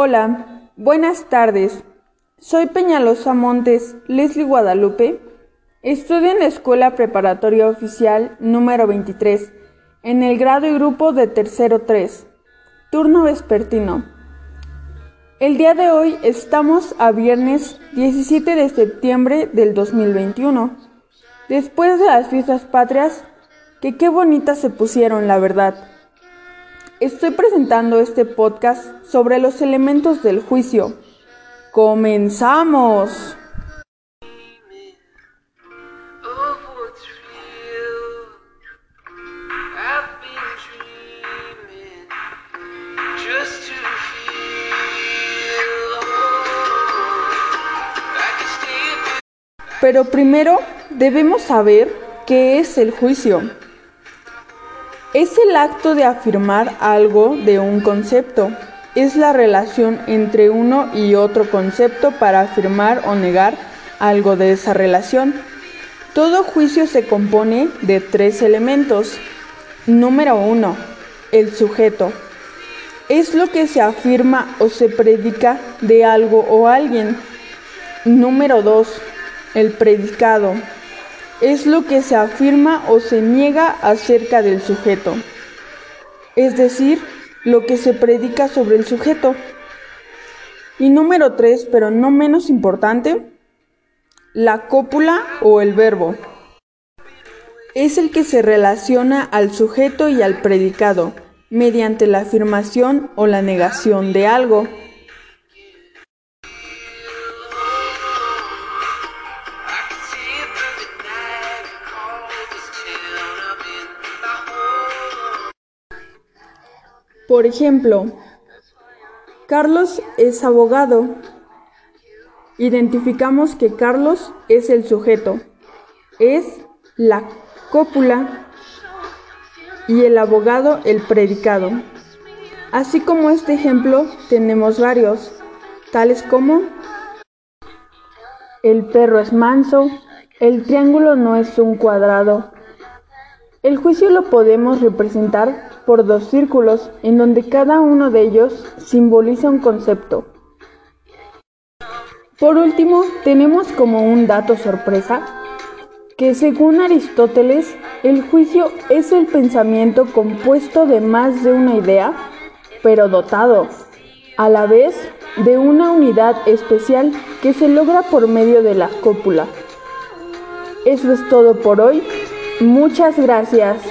Hola, buenas tardes. Soy Peñalosa Montes Leslie Guadalupe. Estudio en la Escuela Preparatoria Oficial número 23, en el grado y grupo de tercero 3, turno vespertino. El día de hoy estamos a viernes 17 de septiembre del 2021, después de las fiestas patrias, que qué bonitas se pusieron, la verdad. Estoy presentando este podcast sobre los elementos del juicio. ¡Comenzamos! Pero primero debemos saber qué es el juicio. Es el acto de afirmar algo de un concepto. Es la relación entre uno y otro concepto para afirmar o negar algo de esa relación. Todo juicio se compone de tres elementos. Número uno, el sujeto. Es lo que se afirma o se predica de algo o alguien. Número dos, el predicado es lo que se afirma o se niega acerca del sujeto, es decir, lo que se predica sobre el sujeto. Y número tres, pero no menos importante, la cópula o el verbo. Es el que se relaciona al sujeto y al predicado mediante la afirmación o la negación de algo. Por ejemplo, Carlos es abogado. Identificamos que Carlos es el sujeto, es la cópula y el abogado el predicado. Así como este ejemplo tenemos varios, tales como el perro es manso, el triángulo no es un cuadrado. El juicio lo podemos representar por dos círculos, en donde cada uno de ellos simboliza un concepto. Por último, tenemos como un dato sorpresa que según Aristóteles, el juicio es el pensamiento compuesto de más de una idea, pero dotado, a la vez, de una unidad especial que se logra por medio de la cópula. Eso es todo por hoy. Muchas gracias.